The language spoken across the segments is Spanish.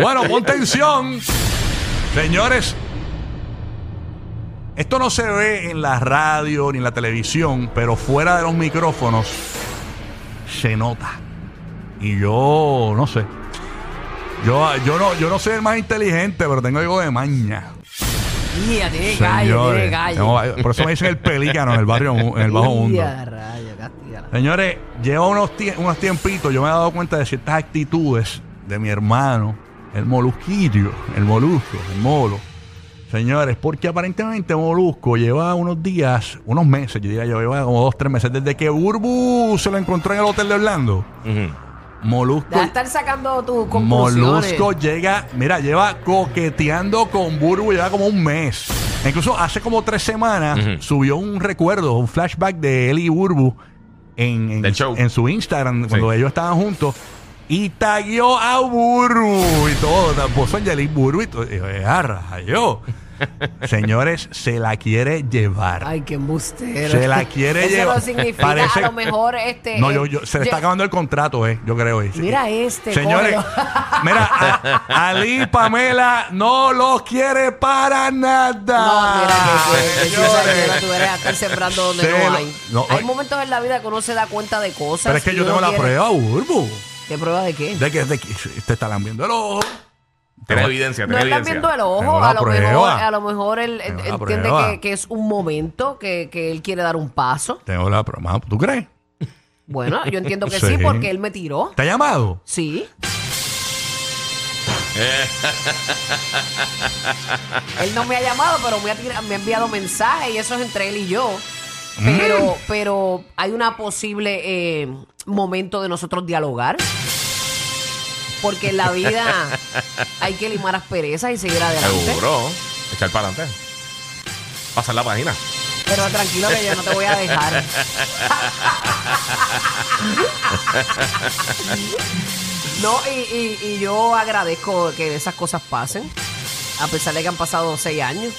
Bueno, pon tensión. Señores, esto no se ve en la radio ni en la televisión, pero fuera de los micrófonos se nota. Y yo no sé. Yo, yo, no, yo no soy el más inteligente, pero tengo algo de maña. Mía, tiene gallo, tiene gallo. por eso me dicen el pelícano en el barrio, en el bajo mundo. Señores, lleva unos, tie- unos tiempitos, yo me he dado cuenta de ciertas actitudes de mi hermano, el molusquillo, el molusco, el molo. Señores, porque aparentemente Molusco lleva unos días, unos meses, yo diría yo, lleva como dos, tres meses, desde que Burbu se lo encontró en el hotel de Orlando. Molusco, Deja de estar sacando tus conclusiones. Molusco llega, mira, lleva coqueteando con Burbu, lleva como un mes. Incluso hace como tres semanas subió un recuerdo, un flashback de él y Burbu en, en, Del show. en su Instagram cuando Sí. ellos estaban juntos. Y tagueó a Burbu y todo. Puso Angelique Burbu y todo. Y yo, "Eh, a rayo". Señores, se la quiere llevar. Ay, qué embustero. Se la quiere Eso llevar. no significa Parece- a lo mejor este. No, yo, yo- se le está acabando el contrato, eh. Yo creo. eh. Mira este, Señores, cógelo. mira, a- Ali Pamela no los quiere para nada. No, mira que, que, que Señores. Pamela, tú eres a estar sembrando donde Se no lo- hay. no, hay oye. momentos en la vida que uno se da cuenta de cosas. Pero es que y yo uno tengo la quiere- prueba, Burbu. ¿Qué prueba de qué? De que, de que te está lambiendo el ojo. Tiene evidencia, No tiene estás evidencia. viendo el Tengo ojo, la a lo, prueba. mejor, a lo mejor él Tengo la entiende prueba. que, que es un momento que, que él quiere dar un paso. Tengo la prueba. ¿Tú crees? Bueno, yo entiendo que sí, Sí. porque él me tiró. ¿Te ha llamado? Sí. él no me ha llamado, pero me ha, tira- me ha enviado mensajes y eso es entre él y yo. Pero, Mm. pero hay una posible eh, momento de nosotros dialogar. Porque en la vida hay que limar asperezas y seguir adelante. Seguro. Echar para adelante. Pasar la página. Pero tranquilo que yo no te voy a dejar. No, y, y- y yo agradezco que esas cosas pasen, a pesar de que han pasado seis años.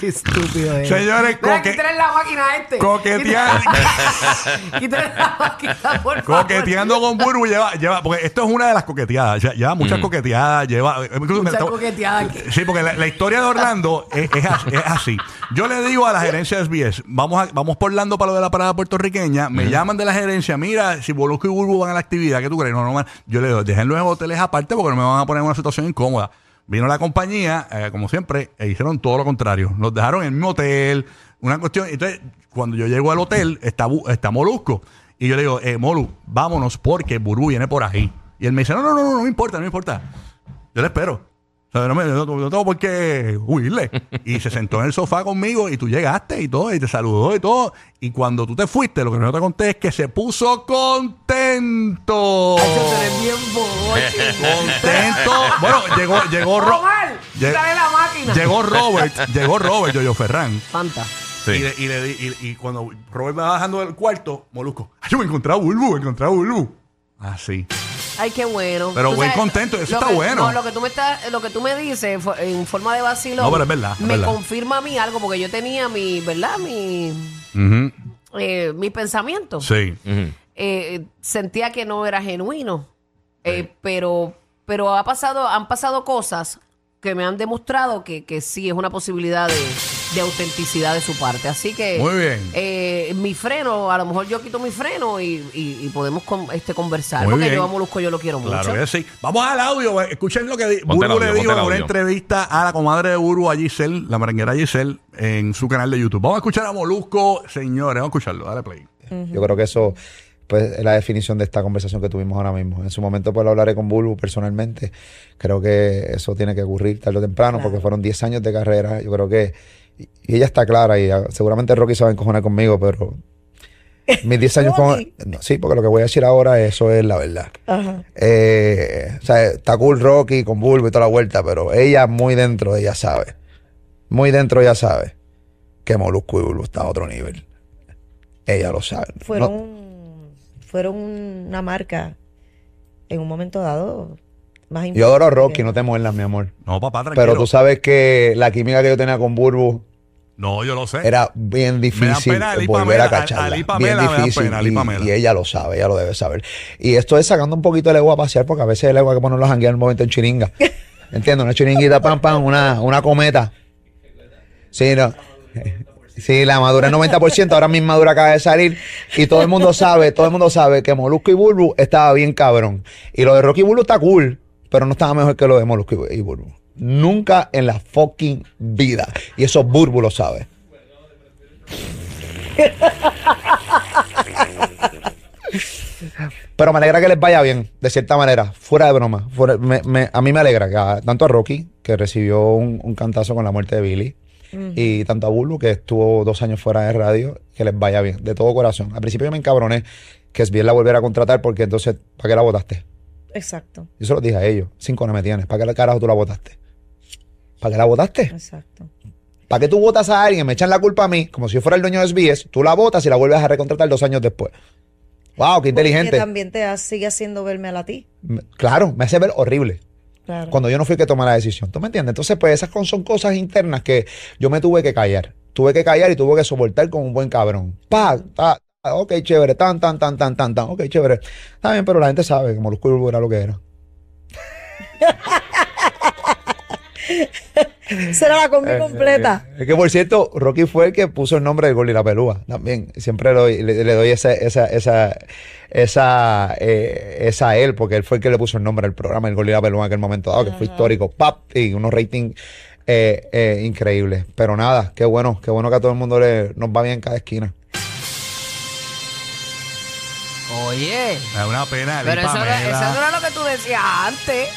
Qué estúpido es. Señores, coque- quítale la máquina a este. coqueteando, Quítale la máquina, por favor. coqueteando con Burbu lleva, lleva, porque esto es una de las coqueteadas. Lle- Lleva muchas coqueteadas, lleva. incluso- Mucha coqueteada aquí. Sí, porque la, la historia de Orlando es, es as- es así. Yo le digo a la gerencia de SBS, vamos, a- vamos por Orlando para lo de la parada puertorriqueña, me llaman de la gerencia, mira, si Molusco y Burbu van a la actividad, ¿qué tú crees? No, no, yo le digo, déjenlos en hoteles aparte porque no me van a poner en una situación incómoda. Vino la compañía, eh, como siempre, e hicieron todo lo contrario. Nos dejaron en el mismo hotel, una cuestión. Entonces, cuando yo llego al hotel, está, está Molusco. Y yo le digo, eh, Molu, vámonos porque Burbu viene por ahí. Y él me dice, no, no, no, no, no me importa, no importa. Yo le espero. O sea, no, me- no- no tengo por qué huirle. Y se sentó en el sofá conmigo y tú llegaste y todo, y te saludó y todo. Y cuando tú te fuiste, lo que no te conté es que se puso contento. Ay, tú eres bien boche. Contento. Bueno, llegó, llegó, Ro- Omar, Lleg- la máquina. llegó Robert, llegó Robert, yo, yo Ferran. Fanta. Sí. Y, le- y, le y- y cuando Robert me va bajando del cuarto, Molusco, ay, yo me encontré a Bulbu, me encontré a Bulbu. Así. Ay, qué bueno. Pero Tú buen sabes, contento, eso lo está que- bueno. No, lo que tú me estás, lo que tú me dices fo- en forma de vacilo. No, pero es verdad, es Me verdad. confirma a mí algo porque yo tenía mi, ¿verdad? Mi, Ujú. eh, mi pensamiento. Sí. Ujú. Eh, sentía que no era genuino. Eh, pero, pero ha pasado, han pasado cosas que me han demostrado que, que sí es una posibilidad de, de autenticidad de su parte. Así que Muy bien. eh, mi freno, a lo mejor yo quito mi freno y, y- y podemos con- este, conversar. Muy porque bien. yo a Molusco yo lo quiero Claro mucho. que sí. Vamos al audio. eh, Escuchen lo que Burbu le dijo en una entrevista a la comadre de Burbu, a Giselle, la merenguera Giselle, en su canal de YouTube. Vamos a escuchar a Molusco, señores. Vamos a escucharlo. Dale play. Yo creo que eso pues, es la definición de esta conversación que tuvimos ahora mismo. En su momento pues lo hablaré con Bulbu personalmente. Creo que eso tiene que ocurrir tarde o temprano porque fueron 10 años de carrera. Yo creo que... Y ella está clara y ah, seguramente Rocky se va a encojonar conmigo, pero... Mis 10 años con... No, sí, porque lo que voy a decir ahora, eso es la verdad. Ajá. Eh, o sea, está cool Rocky con Bulbo y toda la vuelta, pero ella muy dentro, ella sabe. Muy dentro ella sabe que Molusco y Bulbo están a otro nivel. Ella lo sabe. Fueron, No- fueron una marca en un momento dado más yo adoro a Rocky, no te muerdas, mi amor. No, papá, tranquilo. Pero tú sabes que la química que yo tenía con Bulbo, No, yo lo sé. Era bien difícil volver Pamela, a cacharla. Ali bien Pamela me da difícil. pena, y, ella lo sabe, ella lo debe saber. Y esto es sacando un poquito el ego a pasear, porque a veces el ego hay que ponerlo a janguear en un momento en chiringa. ¿Entiendes? Una chiringuita, pam, pam, una, una cometa. Sí, no. Sí, la madura es 90%, ahora mi madura acaba de salir y todo el mundo sabe, todo el mundo sabe que Molusco y Bulbu estaba bien cabrón. Y lo de Rocky y Bulbu está cool, pero no estaba mejor que lo de Molusco y y Bulbu. Nunca en la fucking vida. Y eso Bulbu lo sabe. Pero me alegra que les vaya bien, de cierta manera, fuera de broma. fuera- me- me- a mí me alegra que a- tanto a Rocky, que recibió un, un cantazo con la muerte de Billy, y tanto a Bulbo, que estuvo dos años fuera de radio, que les vaya bien, de todo corazón. Al principio yo me encabroné que es bien la volviera a contratar porque entonces, ¿para qué la votaste? Exacto, Yo se lo dije a ellos, cinco no me tienes, ¿para qué la carajo tú la votaste? ¿Para qué la votaste? exacto. ¿Para qué tú votas a alguien, me echan la culpa a mí, como si yo fuera el dueño de SBS, tú la votas y la vuelves a recontratar dos años después? ¡Wow! ¡Qué inteligente! también te ha- sigue haciendo verme a la ti. Me- Claro, me hace ver horrible. Claro. Cuando yo no fui el que tomé la decisión. ¿Tú me entiendes? Entonces, pues esas con- son cosas internas que yo me tuve que callar. Tuve que callar y tuve que soportar como un buen cabrón. Pa, ta, ok, chévere, tan, tan, tan, tan, tan, tan, ok, chévere. Está bien, pero la gente sabe que Molusco era lo que era. Será la combi completa. Es que, por cierto, Rocky fue el que puso el nombre del gol y la pelúa. También, siempre le doy, le, le doy esa, esa, esa, esa, eh, esa a él, porque él fue el que le puso el nombre al programa, el gol y la pelúa en aquel momento dado, que fue histórico. Pap, y unos ratings eh, eh, increíbles. Pero nada, qué bueno, qué bueno que a todo el mundo le, nos va bien en cada esquina. Oye. Da una pena. Pero eso, no era lo que tú decías antes.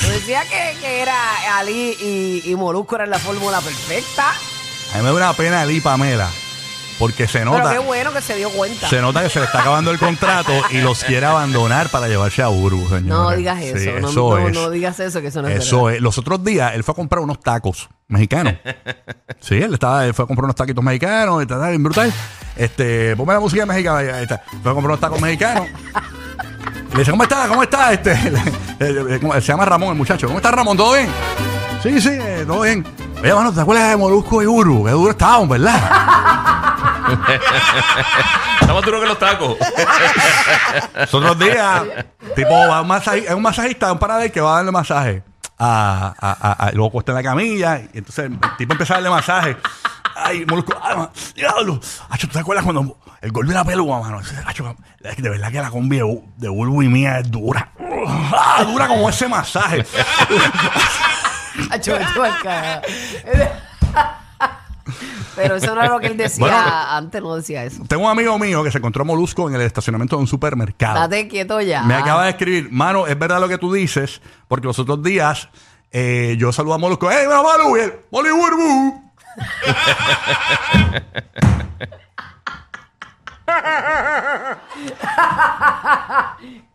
Tú decías que, que era Ali y, y Molusco eran la fórmula perfecta. A mí me da una pena Ali Pamela. Porque se Pero nota, qué bueno que se dio cuenta. se nota que se le está acabando el contrato y los quiere abandonar para llevarse a Burbu, señor. no digas eso. Sí, no, eso no, es. no digas eso, que eso no es Eso verdad. es. Los otros días él fue a comprar unos tacos mexicanos. sí, él estaba, él fue a comprar unos taquitos mexicanos, y tal, brutal. Este, ponme la música mexicana, ahí está. Fue a comprar unos tacos mexicanos. Le dice, ¿cómo está? ¿Cómo está? Este, le- ¿cómo- se llama Ramón, el muchacho. ¿Cómo está Ramón? ¿Todo bien? Sí, sí, eh, todo bien. Oye, mano, ¿te acuerdas de Molusco y Uru? Qué duro estábamos, ¿verdad? Está más duro que los tacos. Los otros días, tipo, va a un, masaji- es un masajista, un parador que va a darle masaje. A, a, a- a- luego cuesta en la camilla y entonces el tipo empieza a darle masaje. Ay, molusco, ay, man, diablo. Acho, ¿tú te acuerdas cuando el gol de la pelúa, mano? Acho, de verdad que la combi de, Bu- de Bulbo y mía es dura. Ah, dura como ese masaje. Acho, carajo. Pero eso no era lo que él decía Bueno. antes, no decía eso. Tengo un amigo mío que se encontró molusco en el estacionamiento de un supermercado. Date quieto ya. Me acaba de escribir, mano, es verdad lo que tú dices, porque los otros días eh, yo saludo a Molusco, ¡Ey, mira, Malu! Y él.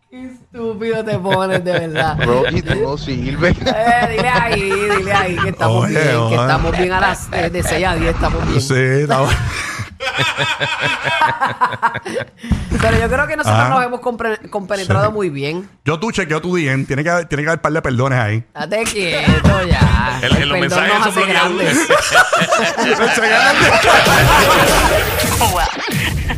Qué estúpido te pones, de verdad. Rocky, tú no sirves. Eh, dile ahí, dile ahí que estamos Oye, bien, que oye. estamos bien a las eh, de 6 a 10, estamos bien. Sí, está bueno. Pero yo creo que nosotros Ah. nos hemos compre- compenetrado Sí. muy bien. Yo tú chequeo tu DM, tiene que, tiene que haber un par de perdones ahí. Date quieto ya. En- en los perdón mensajes nos esos hace bloqueados. grandes.